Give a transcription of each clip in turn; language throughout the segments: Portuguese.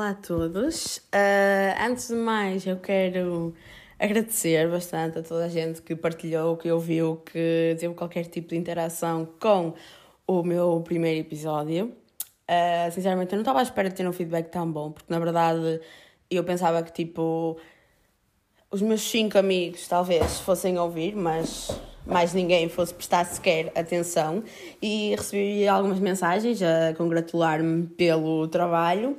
olá a todos. Uh, antes de mais, eu quero agradecer bastante a toda a gente que partilhou, que ouviu, que teve qualquer tipo de interação com o meu primeiro episódio. Uh, sinceramente, eu não estava à espera de ter um feedback tão bom, porque na verdade eu pensava que tipo os meus cinco amigos talvez fossem ouvir, mas mais ninguém fosse prestar sequer atenção e recebi algumas mensagens a congratular-me pelo trabalho,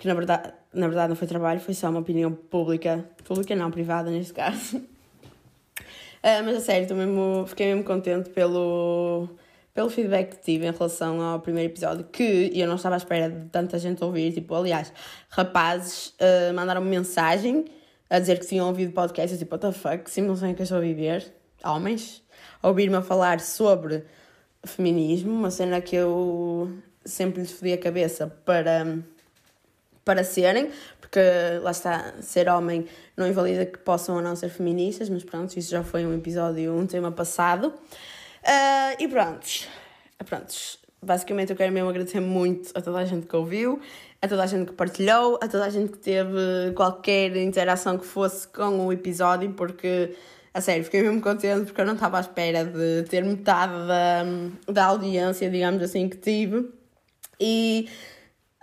que na verdade, na verdade não foi trabalho, foi só uma opinião pública, pública não, privada neste caso. Uh, mas a sério, mesmo, fiquei mesmo contente pelo, pelo feedback que tive em relação ao primeiro episódio, que eu não estava à espera de tanta gente ouvir, tipo, aliás, rapazes uh, mandaram-me mensagem a dizer que tinham ouvido podcast, eu tipo, what the fuck, sim, não sei o que eu estou a viver, homens, ouvir-me a falar sobre feminismo, uma cena que eu sempre lhes fodi a cabeça para, para serem, porque lá está, ser homem não invalida que possam ou não ser feministas, mas pronto, isso já foi um episódio, um tema passado. Uh, e pronto, pronto, basicamente eu quero mesmo agradecer muito a toda a gente que ouviu a toda a gente que partilhou, a toda a gente que teve qualquer interação que fosse com o episódio, porque, a sério, fiquei mesmo contente porque eu não estava à espera de ter metade da, da audiência, digamos assim, que tive. E,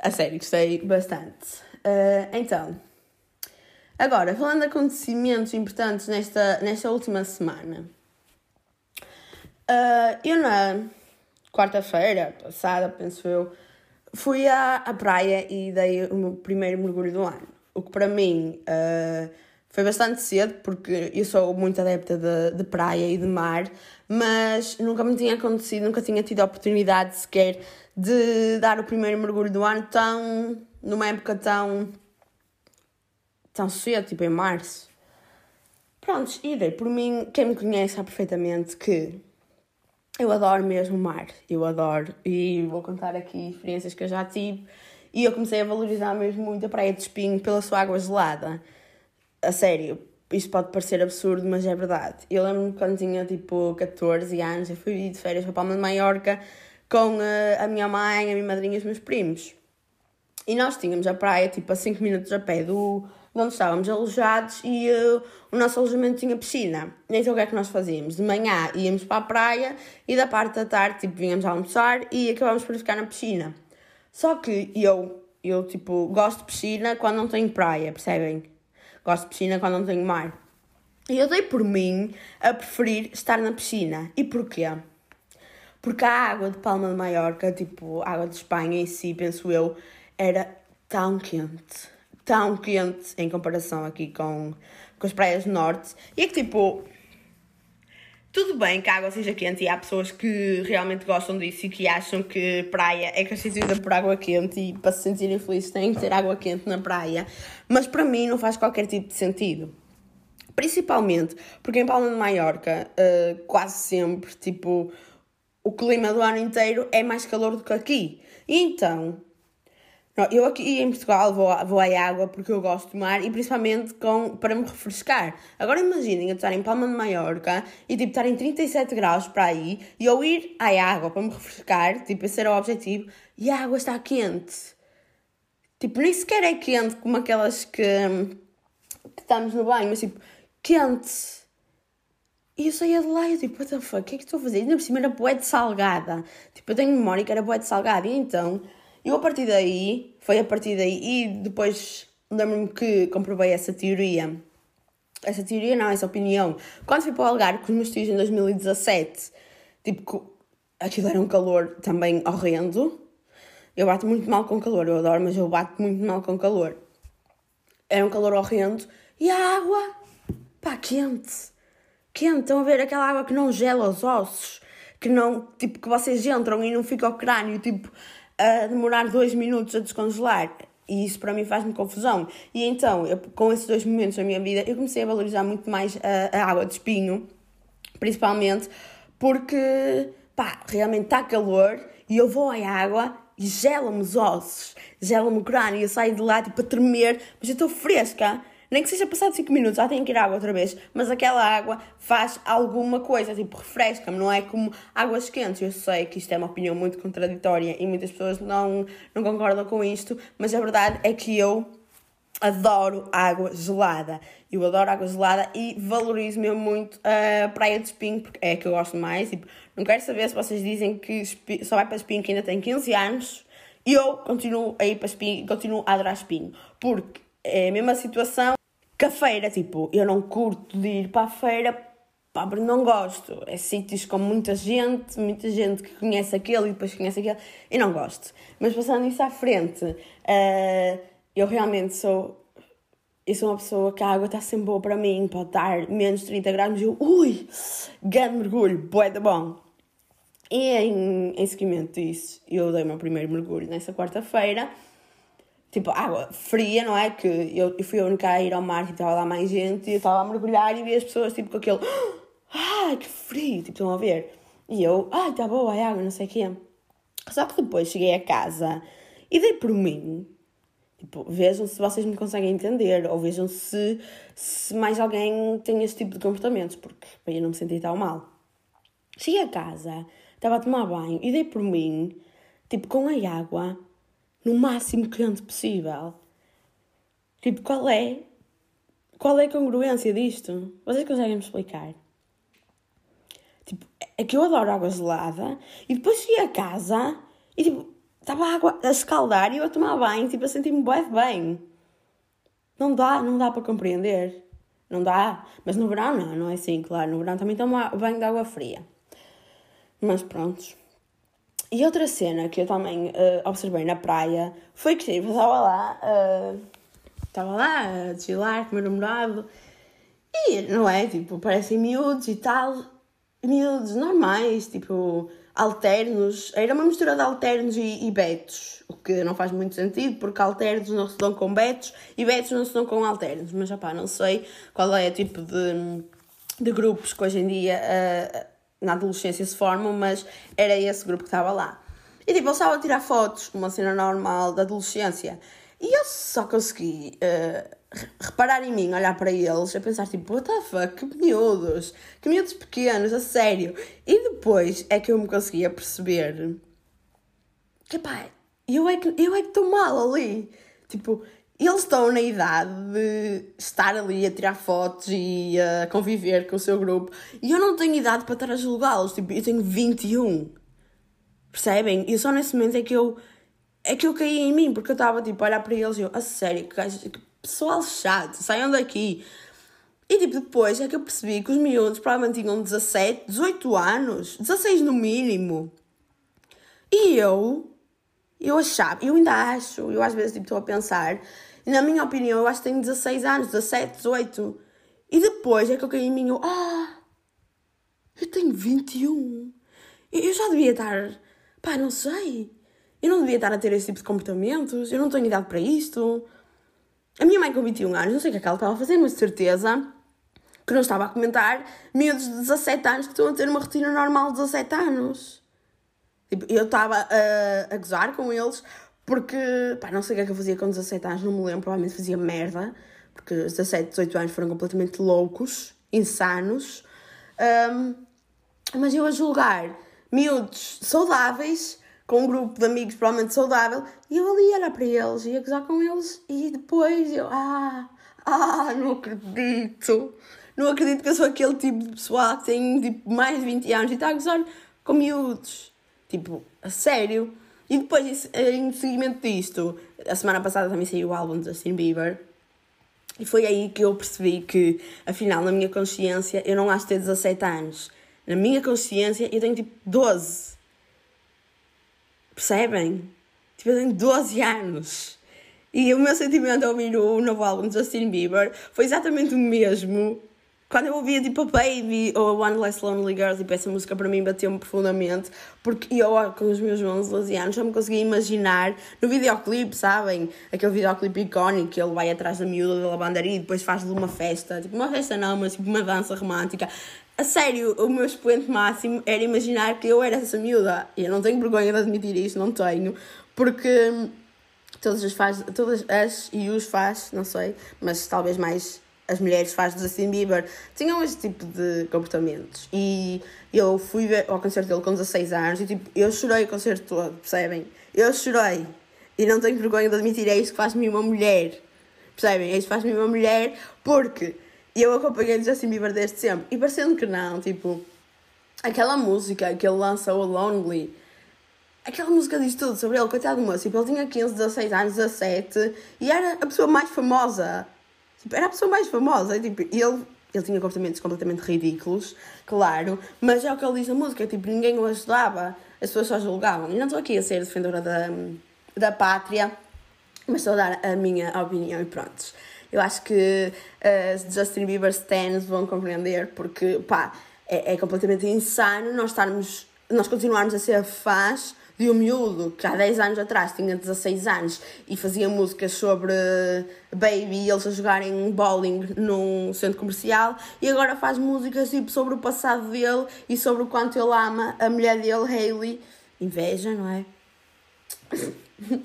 a sério, gostei bastante. Uh, então, agora, falando de acontecimentos importantes nesta, nesta última semana. Uh, eu na quarta-feira passada, penso eu, Fui à, à praia e dei o meu primeiro mergulho do ano. O que para mim uh, foi bastante cedo, porque eu sou muito adepta de, de praia e de mar, mas nunca me tinha acontecido, nunca tinha tido a oportunidade sequer de dar o primeiro mergulho do ano tão. numa época tão. tão cedo, tipo em março. Prontos, e dei por mim, quem me conhece sabe perfeitamente que eu adoro mesmo o mar, eu adoro. E vou contar aqui experiências que eu já tive. E eu comecei a valorizar mesmo muito a Praia de Espinho pela sua água gelada. A sério, isto pode parecer absurdo, mas é verdade. Eu lembro-me quando tinha tipo 14 anos, eu fui de férias para Palma de Maiorca com a, a minha mãe, a minha madrinha e os meus primos. E nós tínhamos a praia tipo a 5 minutos a pé do, onde estávamos alojados e uh, o nosso alojamento tinha piscina. Então o que é que nós fazíamos? De manhã íamos para a praia e da parte da tarde tipo, vinhamos a almoçar e acabámos por ficar na piscina. Só que eu, eu tipo, gosto de piscina quando não tenho praia, percebem? Gosto de piscina quando não tenho mar. E eu dei por mim a preferir estar na piscina. E porquê? Porque a água de Palma de Maiorca, tipo, a água de Espanha em si, penso eu, era tão quente tão quente em comparação aqui com, com as praias do norte. E é que tipo. Tudo bem que a água seja quente e há pessoas que realmente gostam disso e que acham que praia é constituída por água quente e para se sentirem felizes têm que ter água quente na praia, mas para mim não faz qualquer tipo de sentido. Principalmente porque em Palma de Maiorca, uh, quase sempre, tipo, o clima do ano inteiro é mais calor do que aqui. E então, eu aqui em Portugal vou, vou à água porque eu gosto de mar e principalmente com, para me refrescar. Agora imaginem eu estar em Palma de Maiorca e tipo estar em 37 graus para aí e eu ir à água para me refrescar, tipo esse era o objetivo, e a água está quente. Tipo, nem sequer é quente como aquelas que, que estamos no banho, mas tipo, quente. E eu saía de lá e eu tipo, what the fuck, o que é que estou a fazer? E ainda por cima era boé de salgada. Tipo, eu tenho memória que era boé de salgada. E então eu a partir daí, foi a partir daí, e depois lembro-me que comprovei essa teoria. Essa teoria não, essa opinião. Quando fui para o Algarve com os meus tios em 2017, tipo, aquilo era um calor também horrendo. Eu bato muito mal com calor, eu adoro, mas eu bato muito mal com calor. Era um calor horrendo. E a água, pá, quente. Quente, estão a ver aquela água que não gela os ossos, que não, tipo, que vocês entram e não fica o crânio, tipo, a demorar dois minutos a descongelar. E isso para mim faz-me confusão. E então, eu, com esses dois momentos na minha vida, eu comecei a valorizar muito mais a, a água de espinho, principalmente porque, pá, realmente está calor e eu vou à água e gela-me os ossos, gela-me o crânio, eu saio de lá tipo a tremer, mas eu estou fresca. Nem que seja passado 5 minutos, ah, tenho que ir à água outra vez, mas aquela água faz alguma coisa, tipo, refresca-me, não é como águas quentes. Eu sei que isto é uma opinião muito contraditória e muitas pessoas não, não concordam com isto, mas a verdade é que eu adoro água gelada. Eu adoro água gelada e valorizo mesmo muito a Praia de Espinho, porque é a que eu gosto mais. Tipo, não quero saber se vocês dizem que só vai para Espinho que ainda tem 15 anos. E eu continuo a ir para Espinho, continuo a adorar Espinho. Porque é a mesma situação que a feira, tipo, eu não curto de ir para a feira pá, não gosto. É sítios com muita gente, muita gente que conhece aquele e depois conhece aquele, e não gosto. Mas passando isso à frente, uh, eu realmente sou. Eu sou uma pessoa que a água está sempre boa para mim, pode estar menos de 30 graus eu, ui, grande mergulho, boé da bom. E em, em seguimento disso, eu dei o meu primeiro mergulho nessa quarta-feira tipo, água fria, não é? Que eu, eu fui a única a ir ao mar e estava lá mais gente e eu estava a mergulhar e vi as pessoas tipo com aquele ai que frio, tipo, estão a ver? E eu, ai, está boa a água, não sei o quê. Só que depois cheguei a casa e dei por mim. Tipo, vejam se vocês me conseguem entender, ou vejam se, se mais alguém tem esse tipo de comportamentos, porque para eu não me sentir tão mal. Cheguei a casa, estava a tomar banho e dei por mim, tipo, com a água no máximo quente possível. Tipo, qual é? Qual é a congruência disto? Vocês conseguem me explicar? Tipo, é que eu adoro água gelada e depois cheguei a casa e tipo, estava a água a escaldar e eu a tomar banho, tipo, a sentir-me bem bem. Não dá, não dá para compreender. Não dá. Mas no verão não, não é assim, claro. No verão também tomo banho de água fria. Mas prontos. E outra cena que eu também uh, observei na praia foi que tipo, estava lá, uh, estava lá a desfilar com o meu namorado e não é? Tipo, parecem miúdos e tal, miúdos normais, tipo, alternos. Era uma mistura de alternos e, e betos, o que não faz muito sentido porque alternos não se dão com betos e betos não se dão com alternos. Mas, opá, não sei qual é o tipo de, de grupos que hoje em dia. Uh, na adolescência se formam, mas era esse grupo que estava lá. E tipo, eu estava a tirar fotos, uma cena normal da adolescência. E eu só consegui uh, reparar em mim, olhar para eles, a pensar tipo, what the fuck, que miúdos, que miúdos pequenos, a sério. E depois é que eu me conseguia perceber que pá, eu é que eu é estou mal ali. Tipo, eles estão na idade de estar ali a tirar fotos e a conviver com o seu grupo. E eu não tenho idade para estar a julgá-los. Tipo, eu tenho 21. Percebem? E só nesse momento é que eu. É que eu caí em mim, porque eu estava tipo a olhar para eles e eu, a sério, que, que pessoal chato, saiam daqui. E tipo, depois é que eu percebi que os miúdos provavelmente tinham 17, 18 anos, 16 no mínimo. E eu, eu achava, eu ainda acho, eu às vezes tipo, estou a pensar na minha opinião, eu acho que tenho 16 anos, 17, 18. E depois é que eu caí em mim, eu, ah, eu tenho 21. Eu já devia estar, pá, não sei. Eu não devia estar a ter esse tipo de comportamentos. Eu não tenho idade para isto. A minha mãe com 21 anos, não sei o que é que ela estava a fazer, mas de certeza que não estava a comentar miúdos de 17 anos que estão a ter uma rotina normal de 17 anos. Tipo, eu estava a, a gozar com eles porque, pá, não sei o que é que eu fazia com 17 anos, não me lembro, provavelmente fazia merda, porque os 17, 18 anos foram completamente loucos, insanos. Um, mas eu a julgar miúdos saudáveis, com um grupo de amigos provavelmente saudável, e eu ali olhar para eles e a gozar com eles, e depois eu, ah, ah, não acredito. Não acredito que eu sou aquele tipo de pessoal que tem tipo, mais de 20 anos e está a gozar com miúdos. Tipo, a sério. E depois, em seguimento disto, a semana passada também saiu o álbum de Justin Bieber. E foi aí que eu percebi que, afinal, na minha consciência, eu não acho ter 17 anos. Na minha consciência, eu tenho tipo 12. Percebem? Tipo, eu tenho 12 anos. E o meu sentimento ao ouvir o novo álbum de Justin Bieber foi exatamente o mesmo quando eu ouvia tipo a Baby ou One Less Lonely Girl, tipo, essa música para mim bateu-me profundamente, porque eu com os meus 11, 12 anos já me conseguia imaginar no videoclipe, sabem? Aquele videoclipe icónico que ele vai atrás da miúda da lavandaria e depois faz-lhe uma festa, tipo uma festa não, mas tipo uma dança romântica. A sério, o meu expoente máximo era imaginar que eu era essa miúda. E eu não tenho vergonha de admitir isso, não tenho, porque todas as faz, todas as e os faz, não sei, mas talvez mais as mulheres faz do Justin Bieber tinham este tipo de comportamentos. E eu fui ver ao concerto dele com 16 anos e tipo, eu chorei o concerto todo, percebem? Eu chorei. E não tenho vergonha de admitir, é isto que faz-me uma mulher. Percebem? É isto que faz-me uma mulher porque eu acompanhei o Justin Bieber desde sempre. E parecendo que não, tipo, aquela música que ele lança, o Lonely, aquela música diz tudo sobre ele, coitado do moço. Tipo, ele tinha 15, 16 anos, 17 e era a pessoa mais famosa era a pessoa mais famosa. Tipo, ele, ele tinha comportamentos completamente ridículos, claro, mas é o que ele diz na música. Tipo, ninguém o ajudava, as pessoas só julgavam. E não estou aqui a ser defendedora da, da pátria, mas estou a dar a minha opinião e pronto. Eu acho que uh, Justin Bieber stands vão compreender, porque, pá, é, é completamente insano nós estarmos, nós continuarmos a ser fãs de um miúdo que há 10 anos atrás tinha 16 anos e fazia músicas sobre baby e eles a jogarem bowling num centro comercial e agora faz músicas tipo, sobre o passado dele e sobre o quanto ele ama a mulher dele, Hailey. Inveja, não é?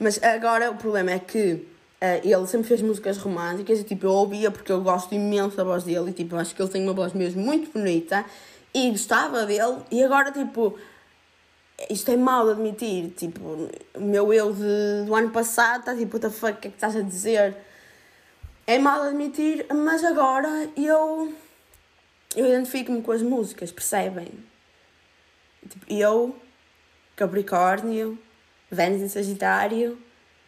Mas agora o problema é que Uh, ele sempre fez músicas românticas e tipo, eu ouvia porque eu gosto imenso da voz dele e tipo, acho que ele tem uma voz mesmo muito bonita e gostava dele e agora tipo, isto é mau de admitir, tipo, o meu eu de, do ano passado está tipo, what the fuck, o que é que estás a dizer? É mau de admitir, mas agora eu, eu identifico-me com as músicas, percebem? Tipo, eu, Capricórnio, Vênus em Sagitário,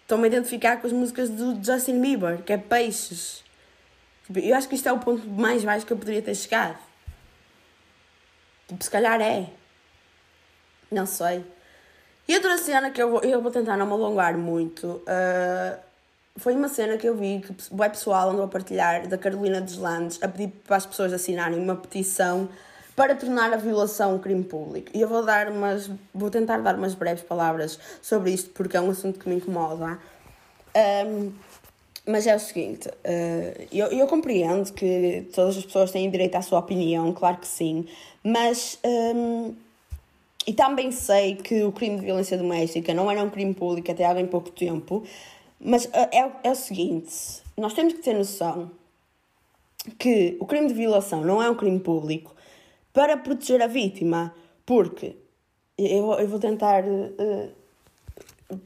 estou-me a identificar com as músicas do Justin Bieber, que é Peixes. Tipo, eu acho que isto é o ponto mais baixo que eu poderia ter chegado. Tipo, se calhar é. Não sei. E outra cena que eu vou, eu vou tentar não me alongar muito. Uh, foi uma cena que eu vi que o pessoal andou a partilhar da Carolina dos Landes a pedir para as pessoas assinarem uma petição para tornar a violação um crime público. E eu vou dar umas, vou tentar dar umas breves palavras sobre isto porque é um assunto que me incomoda. Um, mas é o seguinte, uh, eu, eu compreendo que todas as pessoas têm direito à sua opinião, claro que sim, mas e também sei que o crime de violência doméstica não era um crime público até há bem pouco tempo, mas eh, é, é o seguinte: nós temos que ter noção que o crime de violação não é um crime público para proteger a vítima, porque eu, eu vou tentar uh,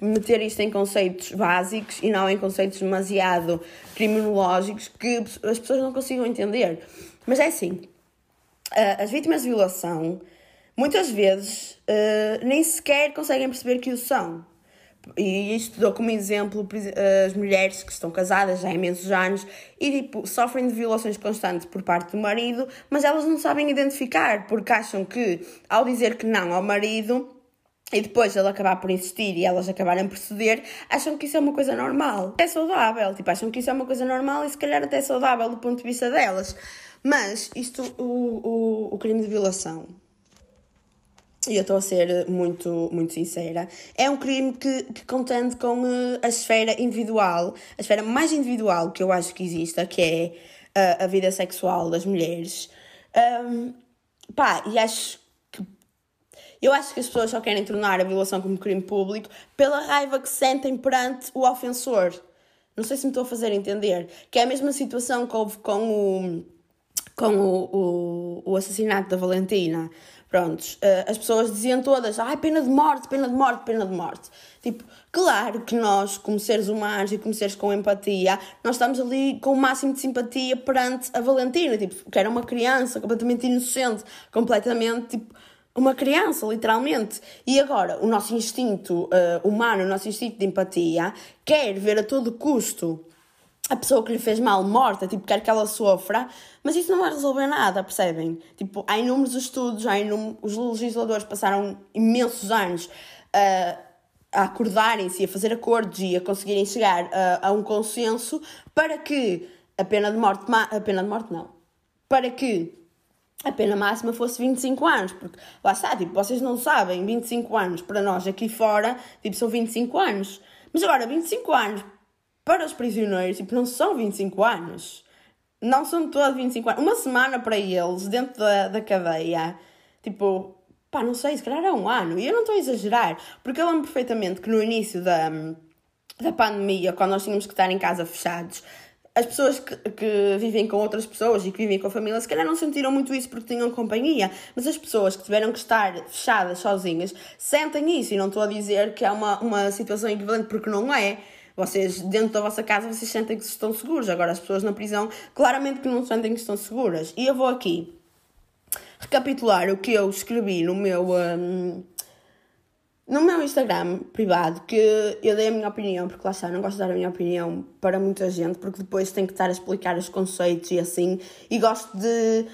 meter isto em conceitos básicos e não em conceitos demasiado criminológicos que as pessoas não consigam entender. Mas é assim: uh, as vítimas de violação muitas vezes uh, nem sequer conseguem perceber que o são. E isto dou como exemplo as mulheres que estão casadas já há imensos anos e tipo, sofrem de violações constantes por parte do marido, mas elas não sabem identificar porque acham que ao dizer que não ao marido e depois ele acabar por insistir e elas acabarem por ceder, acham que isso é uma coisa normal. É saudável, tipo, acham que isso é uma coisa normal e se calhar até saudável do ponto de vista delas. Mas isto, o, o, o crime de violação, e eu estou a ser muito, muito sincera, é um crime que, que contende com uh, a esfera individual, a esfera mais individual que eu acho que exista, que é uh, a vida sexual das mulheres. Um, pá, e acho que. Eu acho que as pessoas só querem tornar a violação como crime público pela raiva que sentem perante o ofensor. Não sei se me estou a fazer entender. Que é a mesma situação que houve com o, com o, o, o assassinato da Valentina. Prontos, uh, as pessoas diziam todas, ai, pena de morte, pena de morte, pena de morte. Tipo, claro que nós, como seres humanos e como seres com empatia, nós estamos ali com o máximo de simpatia perante a Valentina, tipo, que era uma criança completamente inocente, completamente, tipo, uma criança, literalmente. E agora, o nosso instinto uh, humano, o nosso instinto de empatia, quer ver a todo custo a pessoa que lhe fez mal morta, tipo, quer que ela sofra, mas isso não vai resolver nada, percebem? Tipo, há inúmeros estudos, há inúmeros, os legisladores passaram imensos anos a, a acordarem-se, a fazer acordos e a conseguirem chegar a, a, um consenso para que a pena de morte, a pena de morte não, para que a pena máxima fosse 25 anos, porque lá está, tipo, vocês não sabem, 25 anos para nós aqui fora, tipo, são 25 anos. Mas agora, 25 anos para os prisioneiros, tipo, não são 25 anos. Não são todos 25 anos. Uma semana para eles, dentro da, da cadeia, tipo, pá, não sei, se calhar é um ano. E eu não estou a exagerar, porque eu lembro perfeitamente que no início da, da pandemia, quando nós tínhamos que estar em casa fechados, as pessoas que, que, vivem com outras pessoas e que vivem com a família, se calhar não sentiram muito isso porque tinham companhia, mas as pessoas que tiveram que estar fechadas sozinhas sentem isso. E não estou a dizer que é uma, uma situação equivalente porque não é. Vocês, dentro da vossa casa, vocês sentem que estão seguros. Agora, as pessoas na prisão, claramente que não sentem que estão seguras. E eu vou aqui recapitular o que eu escrevi no meu. Um, no meu Instagram privado, que eu dei a minha opinião, porque lá está, não gosto de dar a minha opinião para muita gente, porque depois tenho que estar a explicar os conceitos e assim, e gosto de,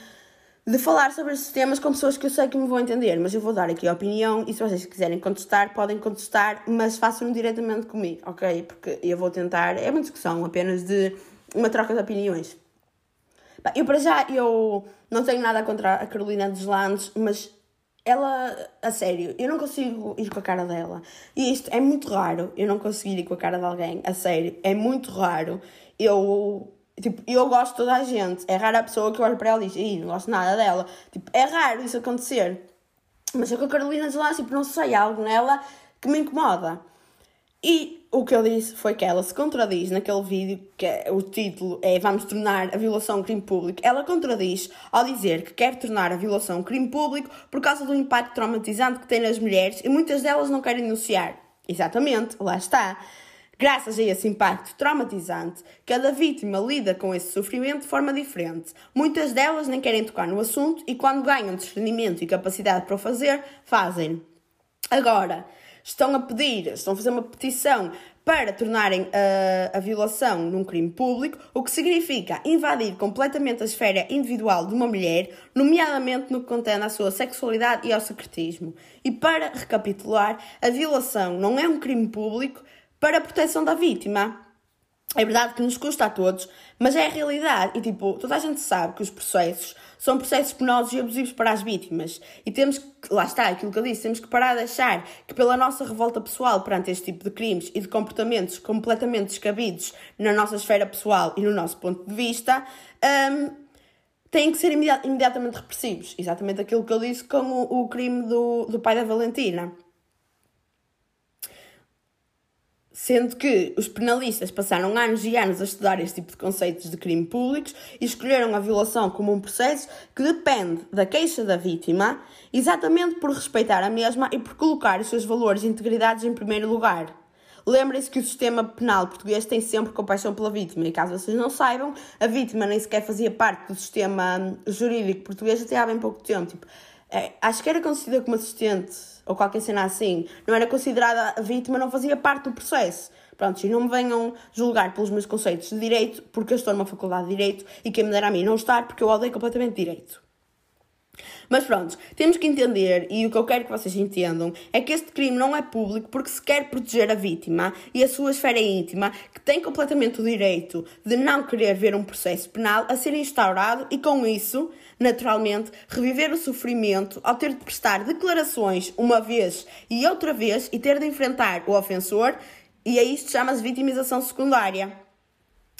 de falar sobre esses temas com pessoas que eu sei que me vão entender, mas eu vou dar aqui a opinião, e se vocês quiserem contestar, podem contestar, mas façam-no diretamente comigo, ok? Porque eu vou tentar, é uma discussão apenas de uma troca de opiniões. Eu, para já, eu não tenho nada contra a Carolina dos Landes, mas ela, a sério, eu não consigo ir com a cara dela. E isto é muito raro, eu não conseguir ir com a cara de alguém, a sério, é muito raro. Eu, tipo, eu gosto de toda a gente, é rara a pessoa que olha para ela e diz, Ih, não gosto nada dela. Tipo, é raro isso acontecer. Mas eu com a Carolina de lá, tipo, não sei, algo nela que me incomoda. E o que eu disse foi que ela se contradiz naquele vídeo, que é, o título é Vamos tornar a violação crime público. Ela contradiz ao dizer que quer tornar a violação crime público por causa do impacto traumatizante que tem nas mulheres e muitas delas não querem denunciar. Exatamente, lá está. Graças a esse impacto traumatizante, cada vítima lida com esse sofrimento de forma diferente. Muitas delas nem querem tocar no assunto e, quando ganham discernimento e capacidade para o fazer, fazem. Agora, estão a pedir, estão a fazer uma petição para tornarem a, a, violação num crime público, o que significa invadir completamente a esfera individual de uma mulher, nomeadamente no que contém a sua sexualidade e ao secretismo. E para recapitular, a violação não é um crime público para a proteção da vítima. É verdade que nos custa a todos, mas é a realidade. E tipo, toda a gente sabe que os processos são processos penosos e abusivos para as vítimas. E temos que, lá está, aquilo que eu disse, temos que parar de achar que pela nossa revolta pessoal perante este tipo de crimes e de comportamentos completamente descabidos na nossa esfera pessoal e no nosso ponto de vista, um, têm que ser imediatamente repressivos. Exatamente aquilo que eu disse com o, o crime do, do pai da Valentina. Sendo que os penalistas passaram anos e anos a estudar este tipo de conceitos de crime públicos e escolheram a violação como um processo que depende da queixa da vítima, exatamente por respeitar a mesma e por colocar os seus valores e integridades em primeiro lugar. Lembrem-se que o sistema penal português tem sempre compaixão pela vítima, e caso vocês não saibam, a vítima nem sequer fazia parte do sistema jurídico português até há bem pouco tempo. Tipo, acho que era concedida como assistente ou qualquer cena assim, não era considerada vítima, não fazia parte do processo. Pronto, e não me venham julgar pelos meus conceitos de direito, porque eu estou numa faculdade de direito e quem me dera a mim não estar, porque eu odeio completamente direito. Mas pronto, temos que entender, e o que eu quero que vocês entendam, é que este crime não é público porque se quer proteger a vítima e a sua esfera íntima, que tem completamente o direito de não querer ver um processo penal a ser instaurado e com isso, naturalmente, reviver o sofrimento ao ter de prestar declarações uma vez e outra vez e ter de enfrentar o ofensor, e a isto chama-se vitimização secundária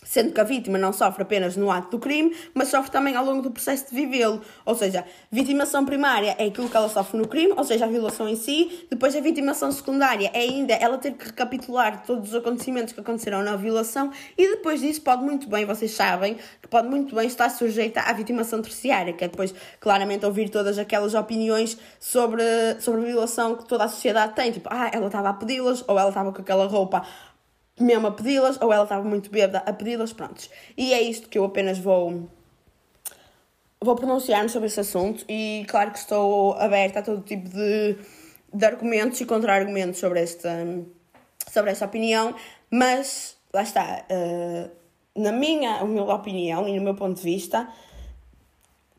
sendo que a vítima não sofre apenas no ato do crime, mas sofre também ao longo do processo de vivê-lo. Ou seja, vitimação primária é aquilo que ela sofre no crime, ou seja, a violação em si. Depois a vitimação secundária é ainda ela ter que recapitular todos os acontecimentos que aconteceram na violação e depois disso pode muito bem, vocês sabem, que pode muito bem estar sujeita à vitimação terciária, que é depois claramente ouvir todas aquelas opiniões sobre, sobre a violação que toda a sociedade tem, tipo, ah, ela estava a pedi-las, ou ela estava com aquela roupa mesmo a pedi-las, ou ela estava muito bêbada a pedi-las, prontos. E é isto que eu apenas vou, vou pronunciar sobre esse assunto e claro que estou aberta a todo tipo de, de argumentos e contra-argumentos sobre esta, sobre esta opinião, mas lá está, uh, na minha humilde opinião e no meu ponto de vista,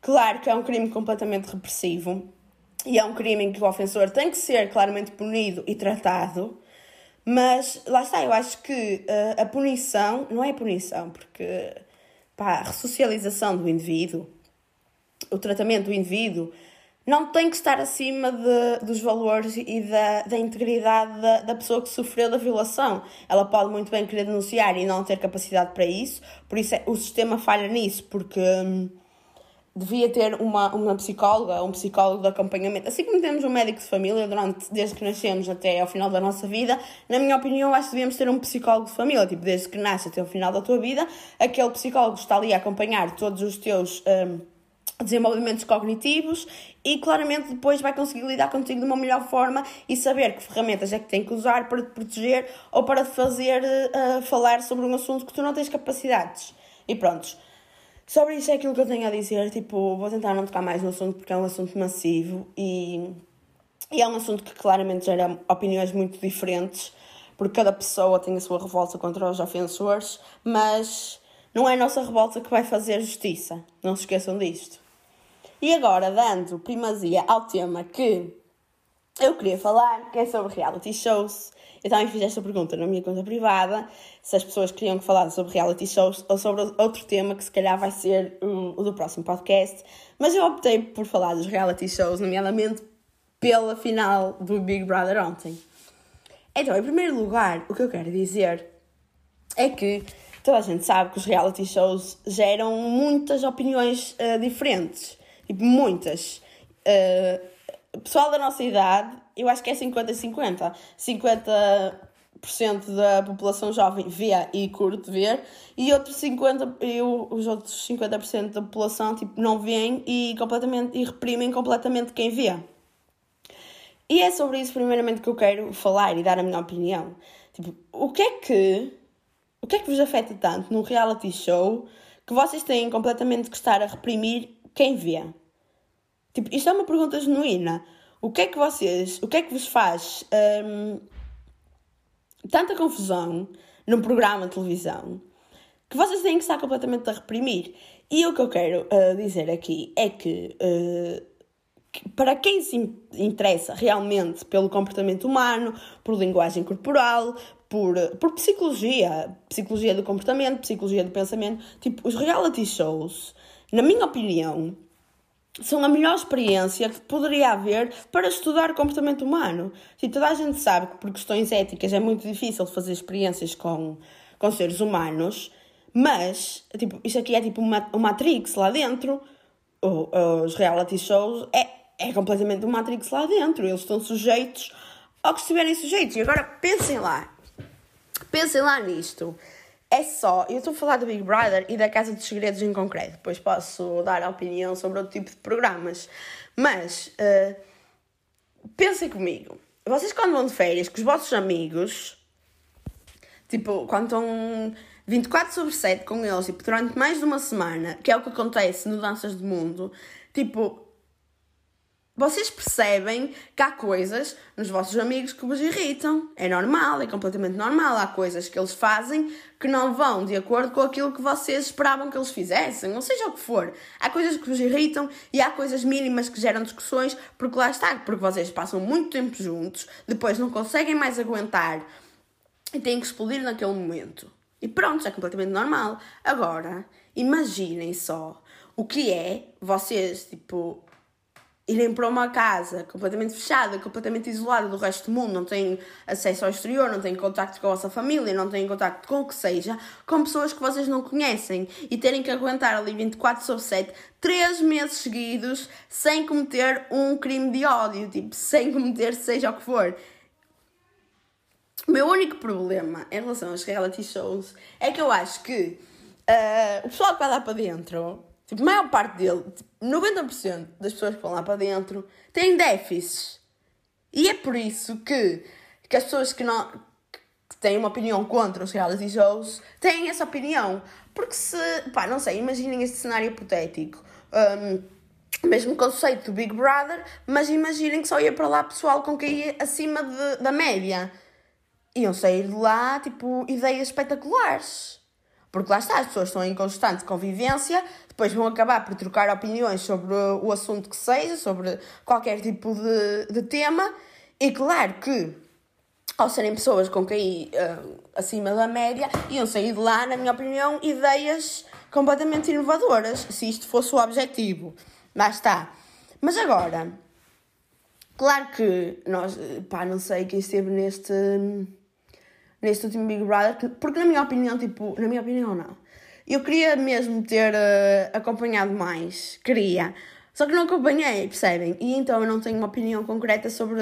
claro que é um crime completamente repressivo e é um crime em que o ofensor tem que ser claramente punido e tratado, mas lá está, eu acho que uh, a punição não é punição, porque pá, a ressocialização do indivíduo, o tratamento do indivíduo, não tem que estar acima de, dos valores e da, da integridade da, da pessoa que sofreu da violação. Ela pode muito bem querer denunciar e não ter capacidade para isso, por isso é, o sistema falha nisso, porque. Hum, devia ter uma, uma psicóloga, um psicólogo de acompanhamento. Assim como temos um médico de família durante, desde que nascemos até ao final da nossa vida, na minha opinião, acho que devíamos ter um psicólogo de família. Tipo, desde que nasce até o final da tua vida, aquele psicólogo está ali a acompanhar todos os teus. Um, desenvolvimentos cognitivos e claramente depois vai conseguir lidar contigo de uma melhor forma e saber que ferramentas é que tem que usar para te proteger ou para te fazer uh, falar sobre um assunto que tu não tens capacidades. E pronto. Sobre isso é aquilo que eu tenho a dizer. Tipo, vou tentar não tocar mais no assunto porque é um assunto massivo e, e é um assunto que claramente gera opiniões muito diferentes porque cada pessoa tem a sua revolta contra os ofensores, mas não é a nossa revolta que vai fazer justiça. Não se esqueçam disto. E agora, dando primazia ao tema que eu queria falar, que é sobre reality shows. Eu também fiz esta pergunta na minha conta privada, se as pessoas queriam que falasse sobre reality shows ou sobre outro tema que se calhar vai ser o, o do próximo podcast. Mas eu optei por falar dos reality shows, nomeadamente pela final do Big Brother ontem. Então, em primeiro lugar, o que eu quero dizer é que toda a gente sabe que os reality shows geram muitas opiniões uh, diferentes. Tipo, muitas. Uh, pessoal da nossa idade, eu acho que é 50-50. 50%, 50 da população jovem vê e curte ver, e, outros 50, e os outros 50% da população tipo, não veem e, completamente, e reprimem completamente quem vê. E é sobre isso, primeiramente, que eu quero falar e dar a minha opinião. Tipo, o que é que. O que é que vos afeta tanto num reality show que vocês têm completamente que estar a reprimir quem vê? Tipo, isto é uma pergunta genuína. O que é que vocês, o que é que vos faz hum, tanta confusão num programa de televisão que vocês têm que estar completamente a reprimir? E o que eu quero uh, dizer aqui é que, uh, que, para quem se interessa realmente pelo comportamento humano, por linguagem corporal, por, por psicologia, psicologia do comportamento, psicologia do pensamento, tipo, os reality shows, na minha opinião, são a melhor experiência que poderia haver para estudar comportamento humano. Tipo, toda a gente sabe que por questões éticas é muito difícil fazer experiências com, com seres humanos, mas tipo, isto aqui é tipo uma, uma Matrix lá dentro. O, os reality shows é, é completamente um Matrix lá dentro. Eles estão sujeitos ao que estiverem sujeitos. E agora pensem lá. Pensem lá nisto é só. Eu estou a falar do Big Brother e da Casa dos Segredos em concreto, depois posso dar a opinião sobre outro tipo de programas. Mas uh, pensem comigo, vocês quando vão de férias com os vossos amigos, tipo, quando estão 24 sobre 7 com eles, tipo, durante mais de uma semana, que é o que acontece no Danças do Mundo, tipo, vocês percebem que há coisas nos vossos amigos que vos irritam. É normal, é completamente normal. Há coisas que eles fazem que não vão de acordo com aquilo que vocês esperavam que eles fizessem, ou seja o que for. Há coisas que vos irritam e há coisas mínimas que geram discussões, porque lá está, porque vocês passam muito tempo juntos, depois não conseguem mais aguentar e têm que explodir naquele momento. E pronto, é completamente normal. Agora, imaginem só o que é vocês, tipo, irem para uma casa completamente fechada, completamente isolada do resto do mundo, não têm acesso ao exterior, não têm contacto com a vossa família, não têm contacto com o que seja, com pessoas que vocês não conhecem e terem que aguentar ali 24 sobre 7, 3 meses seguidos, sem cometer um crime de ódio, tipo, sem cometer seja o que for. O meu único problema em relação aos reality shows é que eu acho que uh, o pessoal que vai lá para dentro Tipo, a maior parte dele, tipo, 90% das pessoas que vão lá para dentro têm déficits. E é por isso que, que as pessoas que, não, que têm uma opinião contra os reality shows têm essa opinião. Porque se, pá, não sei, imaginem este cenário hipotético. Um, mesmo conceito do Big Brother, mas imaginem que só ia para lá pessoal com quem ia acima de, da média. Iam sair de lá, tipo, ideias espetaculares. Porque lá está, as pessoas estão em constante convivência, depois vão acabar por trocar opiniões sobre o assunto que seja, sobre qualquer tipo de, de tema, e claro que, ao serem pessoas com quem uh, acima da média, iam sair de lá, na minha opinião, ideias completamente inovadoras, se isto fosse o objetivo. Lá está. Mas agora, claro que nós, pá, não sei quem esteve neste neste último Big Brother, porque na minha opinião, tipo, na minha opinião não. eu queria mesmo ter uh, acompanhado mais, queria. Só que não acompanhei, percebem? E então eu não tenho uma opinião concreta sobre,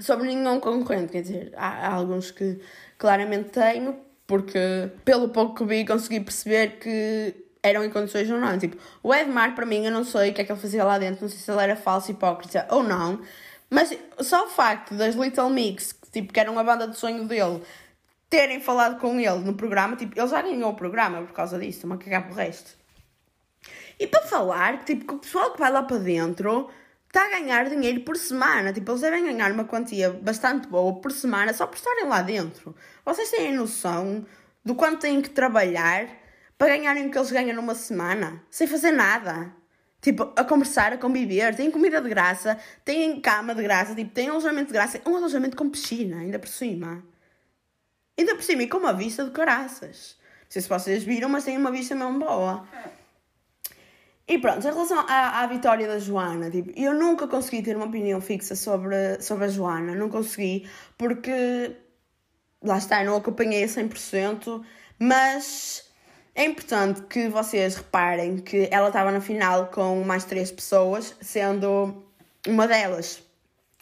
sobre nenhum concorrente. Quer dizer, há, há alguns que claramente tenho, porque pelo pouco que vi consegui perceber que eram em condições ou não. Tipo, o Edmar, para mim, eu não sei o que é que ele fazia lá dentro, não sei se ele era falso, hipócrita ou não, mas só o facto das Little Mix, tipo, que eram a banda de sonho dele, terem falado com ele no programa, tipo, ele já ganhou o programa por causa disso, uma cagar pro resto. E para falar, tipo, que o pessoal que vai lá para dentro está a ganhar dinheiro por semana. Tipo, eles devem ganhar uma quantia bastante boa por semana só por estarem lá dentro. Vocês têm noção do quanto têm que trabalhar para ganharem o que eles ganham numa semana? Sem fazer nada. Tipo, a conversar, a conviver, têm comida de graça, têm cama de graça, tipo, têm alojamento de graça, um alojamento com piscina, ainda por cima. Ainda por cima, e com uma vista de caraças. Não sei se vocês viram, mas tem uma vista mesmo boa. E pronto, em relação à, à vitória da Joana, tipo, eu nunca consegui ter uma opinião fixa sobre, sobre a Joana, não consegui, porque lá está, não acompanhei a 100%, mas é importante que vocês reparem que ela estava na final com mais três pessoas, sendo uma delas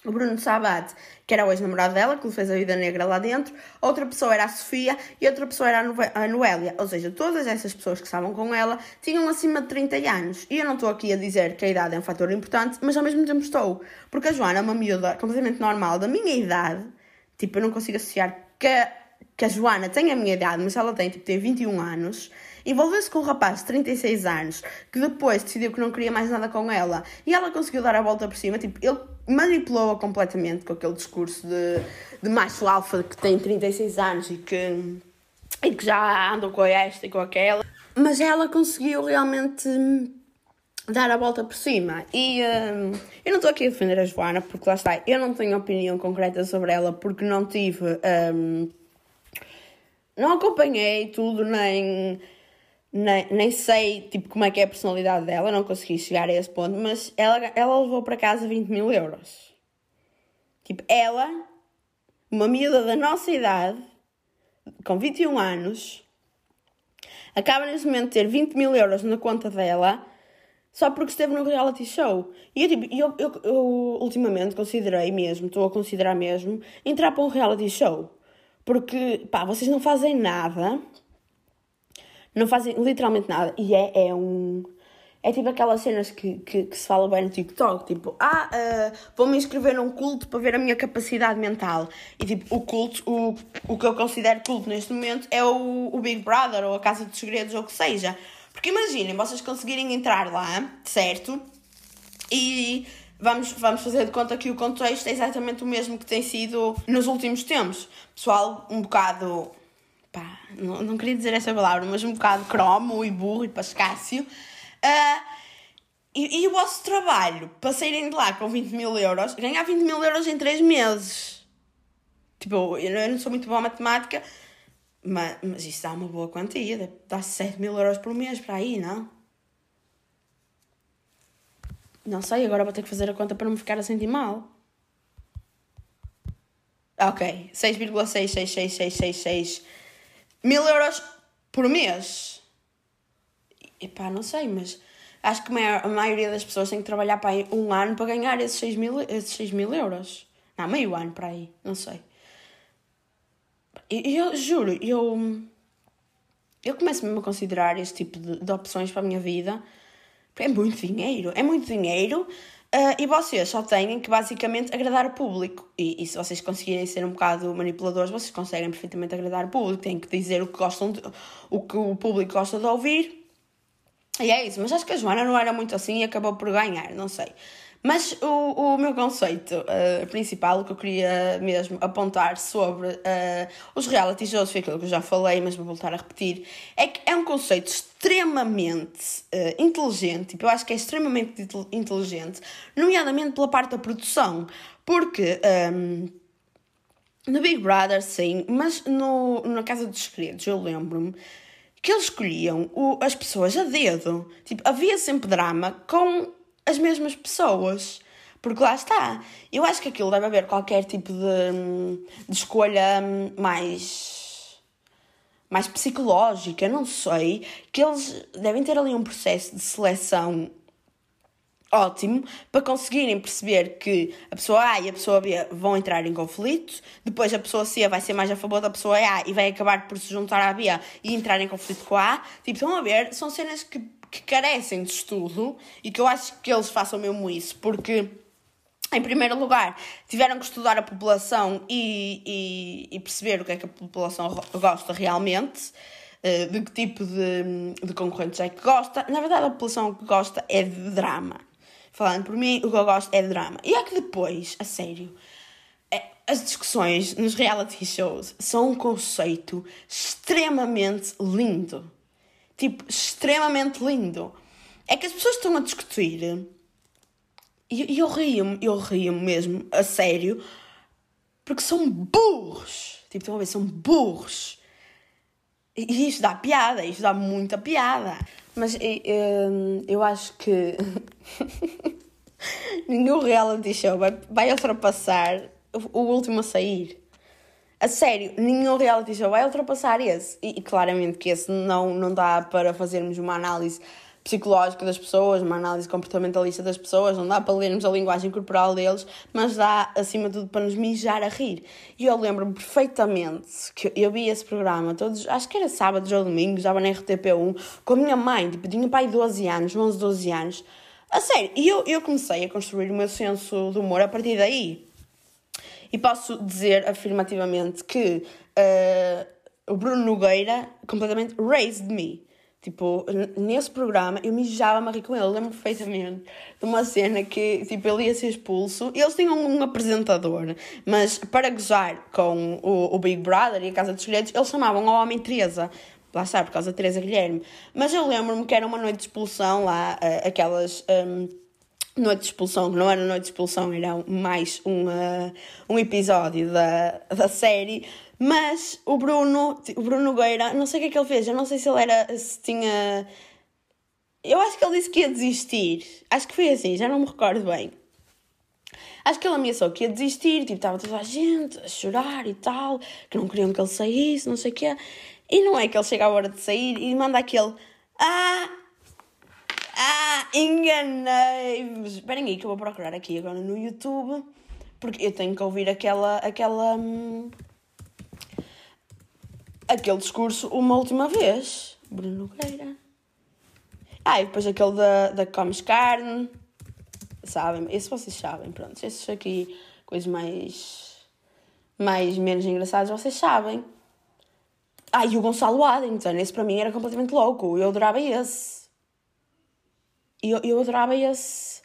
o Bruno Sabat, que era o ex-namorado dela, que lhe fez a vida negra lá dentro, outra pessoa era a Sofia e outra pessoa era a Noélia. Ou seja, todas essas pessoas que estavam com ela tinham acima de 30 anos. E eu não estou aqui a dizer que a idade é um fator importante, mas ao mesmo tempo estou. Porque a Joana é uma miúda completamente normal da minha idade. Tipo, eu não consigo associar que, que a Joana tenha a minha idade, mas ela tem, tipo, tem 21 anos envolveu-se com um rapaz de 36 anos que depois decidiu que não queria mais nada com ela e ela conseguiu dar a volta por cima. Tipo, ele manipulou-a completamente com aquele discurso de, de macho alfa que tem 36 anos e que, e que já andou com esta e com aquela. Mas ela conseguiu realmente dar a volta por cima. E um, eu não estou aqui a defender a Joana, porque lá está, eu não tenho opinião concreta sobre ela, porque não tive. Um, não acompanhei tudo, nem nem, nem sei tipo, como é que é a personalidade dela, não consegui chegar a esse ponto, mas ela, ela levou para casa 20 mil euros. Tipo, ela, uma miúda da nossa idade, com 21 anos, acaba nesse momento de ter 20 mil euros na conta dela só porque esteve no reality show. E eu, tipo, eu, eu, eu ultimamente considerei mesmo, estou a considerar mesmo, entrar para um reality show. Porque, pá, vocês não fazem nada não fazem literalmente nada. E é, é um. É tipo aquelas cenas que, que, que se fala bem no TikTok, tipo, ah, uh, vou-me inscrever num culto para ver a minha capacidade mental. E tipo, o culto, o, o que eu considero culto neste momento é o, o Big Brother ou a Casa dos Segredos ou o que seja. Porque imaginem, vocês conseguirem entrar lá, certo? E vamos, vamos fazer de conta que o contexto é exatamente o mesmo que tem sido nos últimos tempos. Pessoal, um bocado pá, não, não queria dizer essa palavra, mas um bocado cromo e burro e pascácio. Uh, e, e, o vosso trabalho, para saírem de lá com 20 mil euros, ganhar 20 mil euros em 3 meses. Tipo, eu não sou muito boa a matemática, mas, mas isso dá uma boa quantia, dá 7 mil euros por mês para aí, não? Não sei, agora vou ter que fazer a conta para não me ficar a sentir mal. Ok, 6,66666 mil euros por mês. Epá, não sei, mas acho que a maioria das pessoas tem que trabalhar para aí um ano para ganhar esses 6 mil, esses 6 mil euros. Não, meio ano para aí, não sei. Eu, eu juro, eu, eu começo mesmo a considerar este tipo de, de opções para a minha vida. É muito dinheiro, é muito dinheiro Uh, e vocês só têm que basicamente agradar o público. E, e, se vocês conseguirem ser um bocado manipuladores, vocês conseguem perfeitamente agradar o público. Têm que dizer o que gostam de, o que o público gosta de ouvir. E é isso. Mas acho que a Joana não era muito assim e acabou por ganhar, não sei. Mas o, o meu conceito uh, principal, que eu queria mesmo apontar sobre uh, os reality shows, foi aquilo que eu já falei, mas vou voltar a repetir, é que é um conceito extremamente uh, inteligente, tipo, eu acho que é extremamente inteligente, nomeadamente pela parte da produção, porque um, no Big Brother, sim, mas no, na Casa dos Segredos, eu lembro-me que eles escolhiam o, as pessoas a dedo. Tipo, havia sempre drama com as mesmas pessoas. Porque lá está. Eu acho que aquilo deve haver qualquer tipo de, de escolha mais. mais psicológica, não sei, que eles devem ter ali um processo de seleção ótimo para conseguirem perceber que a pessoa A e a pessoa B vão entrar em conflito, depois a pessoa C vai ser mais a favor da pessoa A e vai acabar por se juntar à B e entrar em conflito com a A. Tipo, estão a ver? São cenas que, que carecem de estudo e que eu acho que eles façam mesmo isso, porque em primeiro lugar, tiveram que estudar a população e, e, e perceber o que é que a população gosta realmente, eh, de que tipo de, de concorrentes é que gosta. Na verdade, a população que gosta é de drama. Falando por mim, o que eu gosto é de drama. E é que depois, a sério, é, as discussões nos reality shows são um conceito extremamente lindo. Tipo, extremamente lindo. É que as pessoas estão a discutir e eu, rio-me, eu rio-me mesmo, a sério, porque são burros. Tipo, estão a ver, são burros. E isto dá piada, isto dá muita piada. Mas eu, eu acho que nenhum reality show vai, vai ultrapassar o último a sair. A sério, nenhum reality show vai ultrapassar esse. E, e claramente que esse não, não dá para fazermos uma análise psicológica das pessoas, uma análise comportamentalista das pessoas, não dá para lermos a linguagem corporal deles, mas dá, acima de tudo, para nos mijar a rir. E eu lembro-me perfeitamente que eu vi esse programa todos, acho que era sábado ou domingo, estava na RTP1, com a minha mãe, tipo, tinha pai 12 anos, 11, 12 anos. A sério, e eu, eu comecei a construir o meu senso de humor a partir daí. E posso dizer afirmativamente que uh, o Bruno Nogueira completamente raised me. Tipo, nesse programa eu mijava-me a rir com ele. Lembro perfeitamente de uma cena que, tipo, ele ia ser expulso. Eles tinham um apresentador, mas para gozar com o, o Big Brother e a Casa dos Segredos, eles chamavam ao homem Teresa. Lá está, por causa da Teresa Guilherme. Mas eu lembro-me que era uma noite de expulsão lá, uh, aquelas. Um, noite de expulsão, que não era noite de expulsão, era mais um, uh, um episódio da, da série mas o Bruno, o Bruno Nogueira, não sei o que é que ele fez, eu não sei se ele era, se tinha. Eu acho que ele disse que ia desistir. Acho que foi assim, já não me recordo bem. Acho que ele ameaçou que ia desistir, tipo, estava toda a gente a chorar e tal, que não queriam que ele saísse, não sei o quê. E não é que ele chega à hora de sair e manda aquele. Ah! Ah! Enganei-vos! Esperem aí que eu vou procurar aqui agora no YouTube, porque eu tenho que ouvir aquela. aquela hum, aquele discurso uma última vez. Bruno Nogueira. Ah, e depois aquele da, da Comes Carne. Sabem? Esse vocês sabem, pronto. Esses aqui, coisas mais. mais menos engraçadas, vocês sabem. Ah, e o Gonçalo Addington. Esse para mim era completamente louco. Eu adorava esse. Eu, eu adorava esse.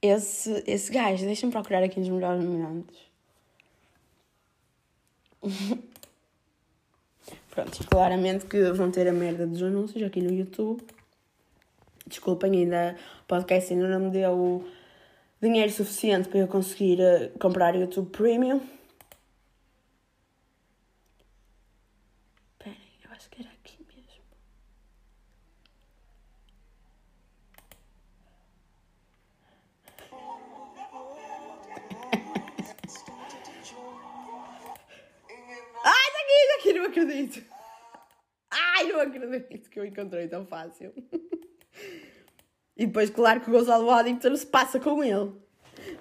Esse, esse gajo. Deixa-me procurar aqui nos melhores momentos. Pronto, claramente que vão ter a merda dos anúncios aqui no YouTube. Desculpem, ainda o podcast ainda não me deu dinheiro suficiente para eu conseguir uh, comprar YouTube Premium. Acredito. Ai, não acredito que eu encontrei tão fácil. E depois, claro, que o Gonçalo Waddington se passa com ele.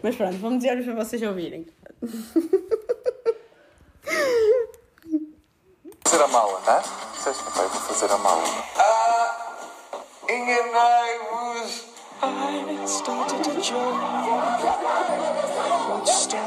Mas pronto, vamos dizer para vocês ouvirem. Fazer a mala, hã? Disseste, pai, vou fazer a mala. Ah, enganei-vos. I started a journey É,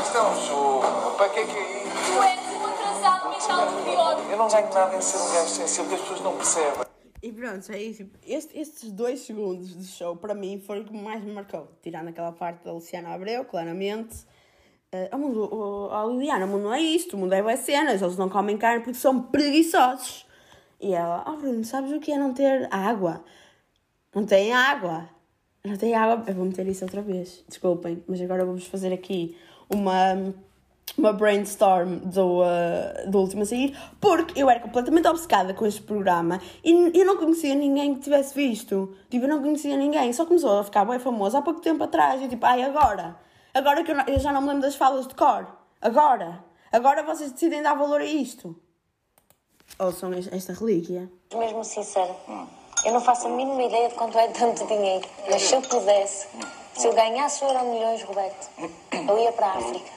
isto é um jogo. Para que é que é isso? Tu és atrasado mental pior. Eu não ganho nada em ser um gajo sensível, que as pessoas não percebem. E pronto, é isso. Este, estes dois segundos de show, para mim, foram o que mais me marcou. Tirando aquela parte da Luciana Abreu, claramente. Uh, o mundo, o, a Liliana, o mundo não é isto, o mundo é boas cenas, eles não comem carne porque são preguiçosos. E ela, oh Bruno, sabes o que é não ter água? Não tem água. Não tem água. Eu vou meter isso outra vez, desculpem, mas agora vamos fazer aqui uma, uma brainstorm do, uh, do último a sair, porque eu era completamente obcecada com este programa e eu não conhecia ninguém que tivesse visto. Tipo, eu não conhecia ninguém, só começou a ficar bem famoso há pouco tempo atrás. E tipo, ai, agora? Agora que eu, não- eu já não me lembro das falas de cor. Agora. Agora vocês decidem dar valor a isto. Ouçam es- esta relíquia. Mesmo sincera, eu não faço a mínima ideia de quanto é tanto dinheiro. Mas se eu pudesse, se eu ganhasse o Euro Milhões, Roberto, eu ia para a África.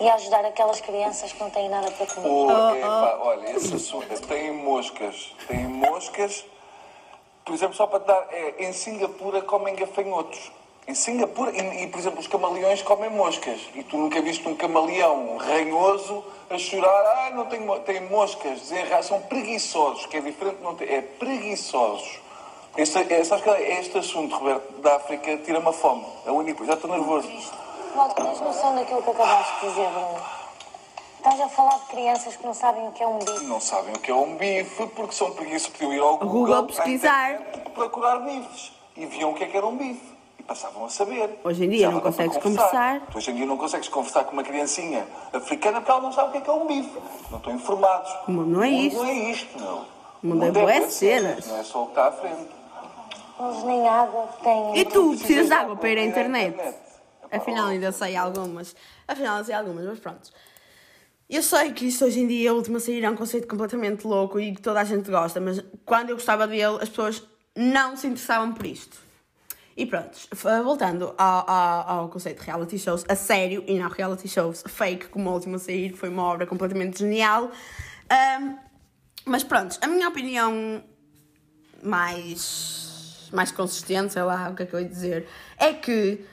Ia ajudar aquelas crianças que não têm nada para comer. Oh, epá, olha, esse assunto tem moscas. Tem moscas. Por exemplo, só para te dar, é, em Singapura comem gafanhotos. Em Singapura, e, e, por exemplo, os camaleões comem moscas. E tu nunca viste um camaleão ranhoso a chorar, ah, não tem, tem moscas, desenra... são preguiçosos, que é diferente, não ter, é preguiçosos. Este, é, sabes que é este assunto, Roberto, da África, tira-me a fome. É o único, já estou nervoso. Walter, tens noção daquilo que acabaste de dizer, Bruno? Estás a falar de crianças que não sabem o que é um bife. Não sabem o que é um bife porque são preguiçosos. Podiam ir ao Google, Google pesquisar. procurar bifes e viam o que é que era um bife. Passavam a saber. Hoje em dia não consegues conversar. Tu Hoje em dia não consegues conversar com uma criancinha africana porque ela não sabe o que é que é um bife. Não estão informados. O mundo não é O mundo isto. Não é isto, não. O mundo é bué cenas. Não é só o que está à frente. Eles nem água têm. E tu precisas de de água para ir à à internet? internet. Afinal, ainda sei algumas. Afinal, sei algumas, mas pronto. Eu sei que isto hoje em dia, a última sair, é um conceito completamente louco e que toda a gente gosta, mas quando eu gostava dele, as pessoas não se interessavam por isto. E pronto, f- voltando ao, ao, ao conceito de reality shows, a sério, e não reality shows fake, como a última a sair, foi uma obra completamente genial. Ahm, mas pronto, a minha opinião mais, mais consistente, sei lá o que é que eu ia dizer, é que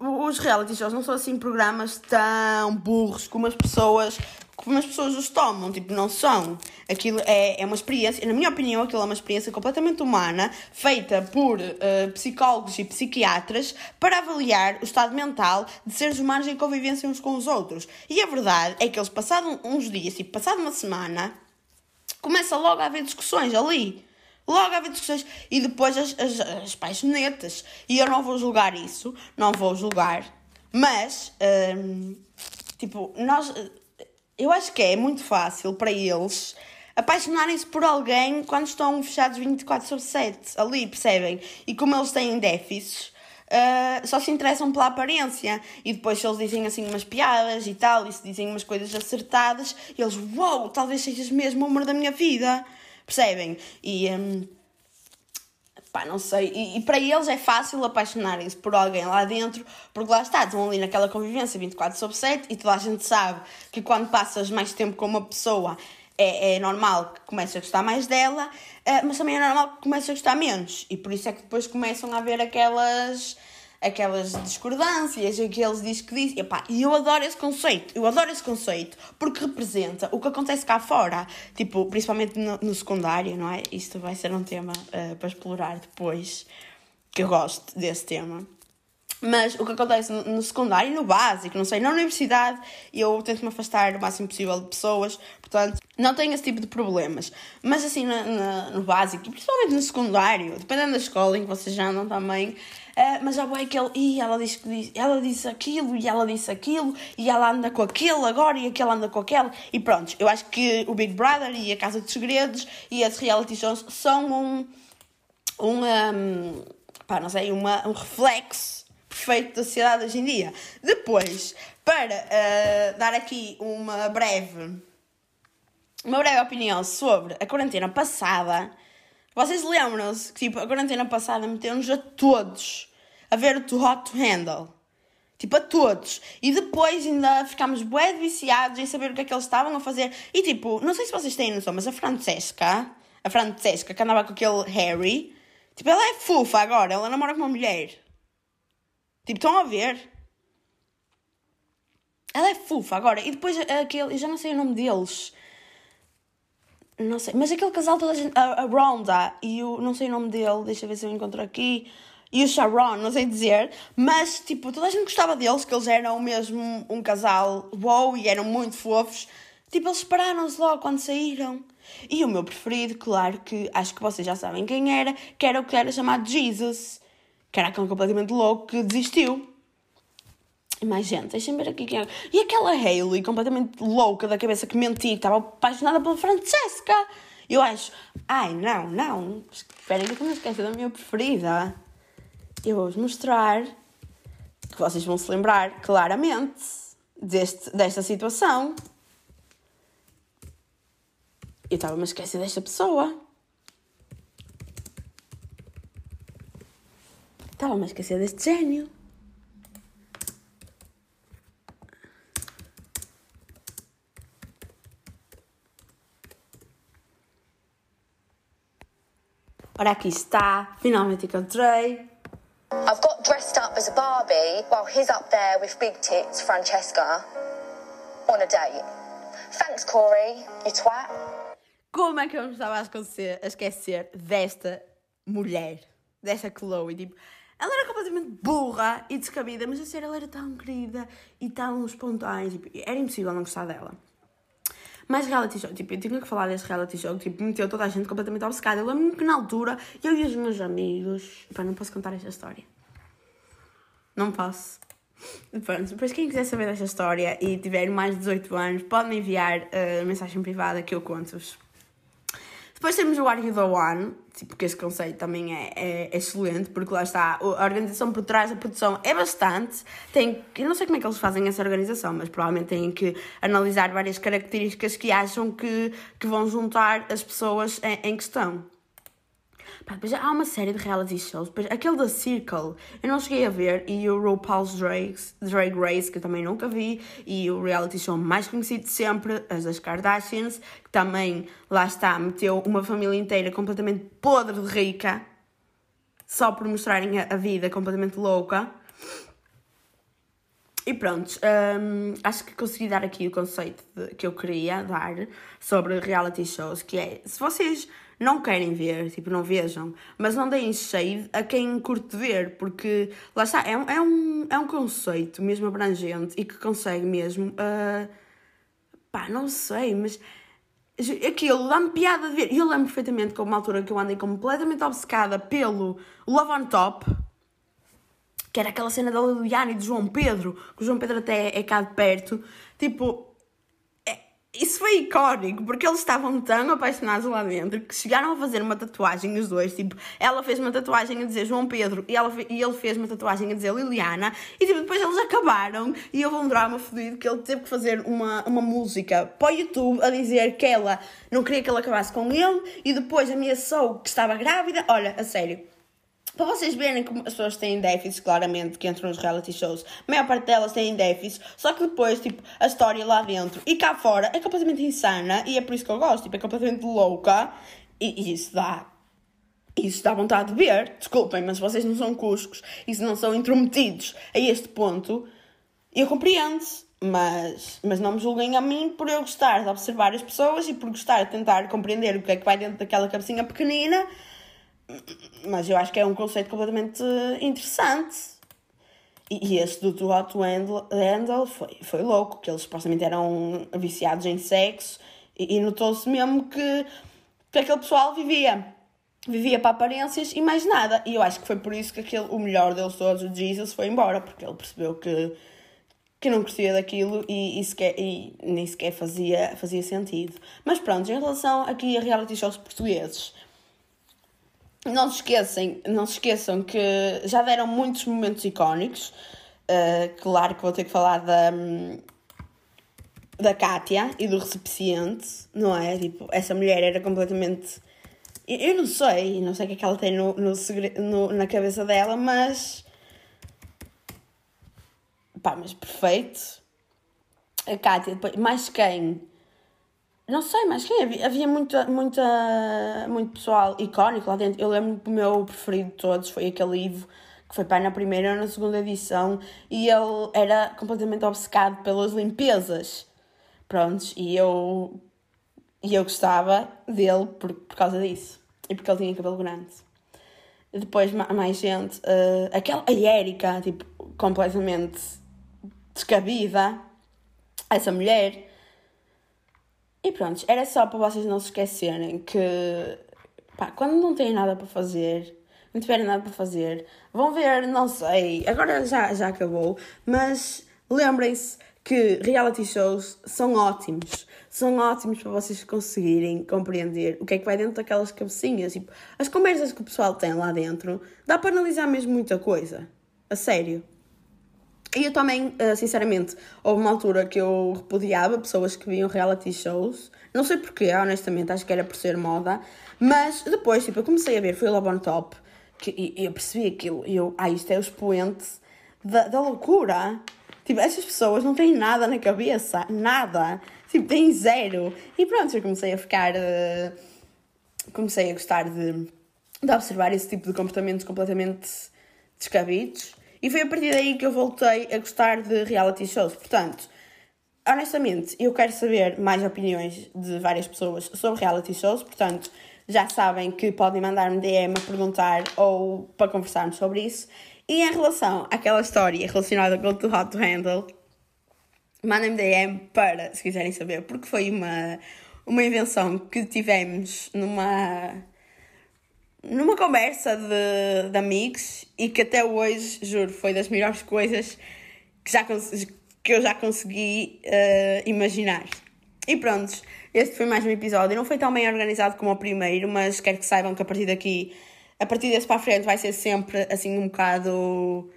o- os reality shows não são assim programas tão burros como as pessoas como as pessoas os tomam, tipo, não são. Aquilo é, é uma experiência, na minha opinião, aquilo é uma experiência completamente humana, feita por ah, psicólogos e psiquiatras para avaliar o estado mental de seres humanos em convivência uns com os outros. E a verdade é que eles, passado uns dias, tipo, passado uma semana, começa logo a haver discussões ali. Logo haver discussões. E depois as, as, as paixonetas. E eu não vou julgar isso. Não vou julgar. Mas, hum, tipo, nós. Eu acho que é muito fácil para eles apaixonarem-se por alguém quando estão fechados 24 sobre 7 ali, percebem? E como eles têm déficits, ah, só se interessam pela aparência. E depois, se eles dizem assim umas piadas e tal, e se dizem umas coisas acertadas, eles, uau, wow, talvez sejas mesmo o amor da minha vida, percebem? E. hum, Pá, não sei. E, e para eles é fácil apaixonarem-se por alguém lá dentro, porque lá está, estão ali naquela convivência 24 sobre 7 e toda a gente sabe que quando passas mais tempo com uma pessoa é, é normal que comece a gostar mais dela, eh, mas também é normal que comece a gostar menos. E por isso é que depois começam a haver aquelas aquelas discordâncias, aqueles diz que diz. Epá, E eu adoro esse conceito, eu adoro esse conceito, porque representa o que acontece cá fora, tipo, principalmente no, no secundário, não é? Isto vai ser um tema eh, para explorar depois, que eu gosto desse tema. Mas o que acontece no secundário e no básico, não sei, na universidade, eu tento me afastar o máximo possível de pessoas, portanto, não tenho esse tipo de problemas. Mas assim, no básico, e principalmente no secundário, dependendo da escola em que vocês já andam também, eh, mas já vai aquele, e ela disse que ela disse aquilo, e ela disse aquilo, e ela anda com aquele agora, e aquele anda com aquele, e pronto, eu acho que o Big Brother e a Casa dos Segredos e as reality shows são um um, um, pá, não sei, uma, um reflexo perfeito da sociedade hoje em dia. Depois, para ah, dar aqui uma breve, uma breve opinião sobre a quarentena passada, vocês lembram-se que tipo, a quarentena passada meteu-nos a todos a ver o Too Hot to Handle. Tipo, a todos. E depois ainda ficámos bué viciados em saber o que é que eles estavam a fazer. E tipo, não sei se vocês têm noção, mas a Francesca, a Francesca que andava com aquele Harry, tipo, ela é fofa agora, ela namora com uma mulher. Tipo, estão a ver? Ela é fofa agora. E depois aquele, eu já não sei o nome deles. Não sei, mas aquele casal toda a gente. A, a e o. Não sei o nome dele, deixa ver se eu encontro aqui. E o Sharon, não sei dizer. Mas, tipo, toda a gente gostava deles, que eles eram mesmo um casal wow e eram muito fofos. Tipo, eles separaram-se logo quando saíram. E o meu preferido, claro que acho que vocês já sabem quem era, que era o que era chamado Jesus. Que era aquele completamente louco que desistiu. Mais gente, deixem ver aqui quem é. E aquela Hailey, completamente louca da cabeça, que mentia, que estava apaixonada pela Francesca. Eu acho, ai não, não, esperem que eu não esqueça da minha preferida. Eu vou-vos mostrar, que vocês vão se lembrar claramente. deste, desta situação. Eu estava-me a esquecer desta pessoa. Estava-me a esquecer deste gênio. Ora, aqui está. Finalmente encontrei. I've got dressed up as a Barbie while he's up there with big tits, Francesca, on a date. Thanks, Corey, you twat. Como é que eu me estava a esquecer, a esquecer desta mulher? Desta Chloe? Tipo, ela era completamente burra e descabida, mas a sério, ela era tão querida e tão espontânea. Tipo, era impossível não gostar dela. Mais reality show, tipo, eu tinha que falar deste reality show, tipo, meteu toda a gente completamente obcecada. Eu lembro-me que na altura, eu e os meus amigos. Não posso contar esta história. Não posso. Pronto, depois quem quiser saber desta história e tiver mais de 18 anos, pode me enviar uh, mensagem privada que eu conto-vos. Depois temos o Are You The One, tipo, que esse conceito também é, é, excelente, porque lá está, a organização por trás da produção é bastante, tem, eu não sei como é que eles fazem essa organização, mas provavelmente têm que analisar várias características que acham que, que vão juntar as pessoas em, em questão. Pá, depois há uma série de reality shows. Depois, aquele da Circle, eu não cheguei a ver. E o RuPaul's Drag, Drag Race, que eu também nunca vi. E o reality show mais conhecido de sempre, as das Kardashians, que também, lá está, meteu uma família inteira completamente podre de rica. Só por mostrarem a, a vida completamente louca. E pronto, hum, acho que consegui dar aqui o conceito de, que eu queria dar sobre reality shows, que é, se vocês não querem ver, tipo, não vejam, mas não deem shade a quem curte ver, porque lá está, é um, é um, é um conceito mesmo abrangente e que consegue mesmo, uh, pá, não sei, mas aquilo dá-me piada de ver. Eu lembro perfeitamente que uma altura que eu andei completamente obcecada pelo Love on Top, que era aquela cena da Liliana e do João Pedro, que o João Pedro até é cá de perto, tipo, isso foi icónico, porque eles estavam tão apaixonados lá dentro que chegaram a fazer uma tatuagem os dois, tipo, ela fez uma tatuagem a dizer João Pedro e, ela, e ele fez uma tatuagem a dizer Liliana, e tipo, depois eles acabaram e houve um drama fodido que ele teve que fazer uma, uma música para o YouTube a dizer que ela não queria que ele acabasse com ele e depois ameaçou que estava grávida, olha, a sério para vocês verem como as pessoas têm déficits, claramente, que entram nos reality shows, a maior parte delas têm déficits, só que depois, tipo, a história lá dentro e cá fora é completamente insana e é por isso que eu gosto, tipo, é completamente louca e, e isso dá. Isso dá vontade de ver, desculpem, mas vocês não são cuscos e se não são intrometidos a este ponto, eu compreendo, mas, mas não me julguem a mim por eu gostar de observar as pessoas e por gostar de tentar compreender o que é que vai dentro daquela cabecinha pequenina mas eu acho que é um conceito completamente interessante. E, e esse do Too Hot to Handle foi, foi louco, que eles supostamente eram viciados em sexo e, e notou-se mesmo que, que aquele pessoal vivia. Vivia para aparências e mais nada. E eu acho que foi por isso que aquele, o melhor deles todos, o Jesus, foi embora, porque ele percebeu que, que não curtia daquilo e, e, sequer, e nem sequer fazia, fazia sentido. Mas pronto, em relação aqui a reality shows portugueses, não se esqueçam, não se esqueçam que já deram muitos momentos icónicos. Uh, claro que vou ter que falar da, da Kátia e do recipiente, não é? Tipo, essa mulher era completamente. Eu não sei, não sei o que é que ela tem no, no, no na cabeça dela, mas. Pá, mas perfeito. A Kátia, depois, mais quem? Não sei, mas quem havia, havia muita, muita, muito pessoal icónico lá dentro. Eu lembro que o meu preferido de todos foi aquele Ivo, que foi pai na primeira ou na segunda edição, e ele era completamente obcecado pelas limpezas. Prontos, e eu, e eu gostava dele por, por causa disso. E porque ele tinha cabelo grande. Depois, mais gente, uh, aquela, a Erika, tipo, completamente descabida. Essa mulher e pronto, era só para vocês não se esquecerem que pá, quando não têm nada para fazer, não tiverem nada para fazer, vão ver, não sei, agora já, já acabou, mas lembrem-se que reality shows são ótimos. São ótimos para vocês conseguirem compreender o que é que vai dentro daquelas cabecinhas. Tipo, as conversas que o pessoal tem lá dentro, dá para analisar mesmo muita coisa. A sério. E eu também, uh, sinceramente, houve uma altura que eu repudiava pessoas que viam reality shows. Não sei porquê, honestamente, acho que era por ser moda. Mas depois, tipo, eu comecei a ver, foi o Love on Top, que, e eu percebi aquilo, e eu, ah, isto é o expoente da, da loucura. Tipo, essas pessoas não têm nada na cabeça, nada. Tipo, têm zero. E pronto, eu comecei a ficar. Uh, comecei a gostar de, de observar esse tipo de comportamentos completamente descabidos. E foi a partir daí que eu voltei a gostar de reality shows. Portanto, honestamente, eu quero saber mais opiniões de várias pessoas sobre reality shows. Portanto, já sabem que podem mandar-me DM a perguntar ou para conversarmos sobre isso. E em relação àquela história relacionada com o Too Hot to Handle, mandem-me DM para, se quiserem saber, porque foi uma, uma invenção que tivemos numa numa conversa de, de amigos e que até hoje, juro, foi das melhores coisas que, já, que eu já consegui uh, imaginar. E pronto, este foi mais um episódio. Não foi tão bem organizado como o primeiro, mas quero que saibam que a partir daqui, a partir desse para a frente, vai ser sempre assim um bocado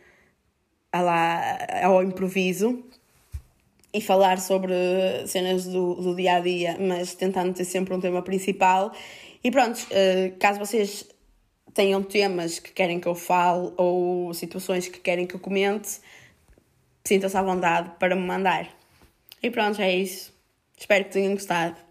lá, ao improviso e falar sobre cenas do, do dia a dia, mas tentando ter sempre um tema principal. E pronto, uh, caso vocês tenham temas que querem que eu fale ou situações que querem que eu comente, sintam-se à vontade para me mandar. E pronto, é isso. Espero que tenham gostado.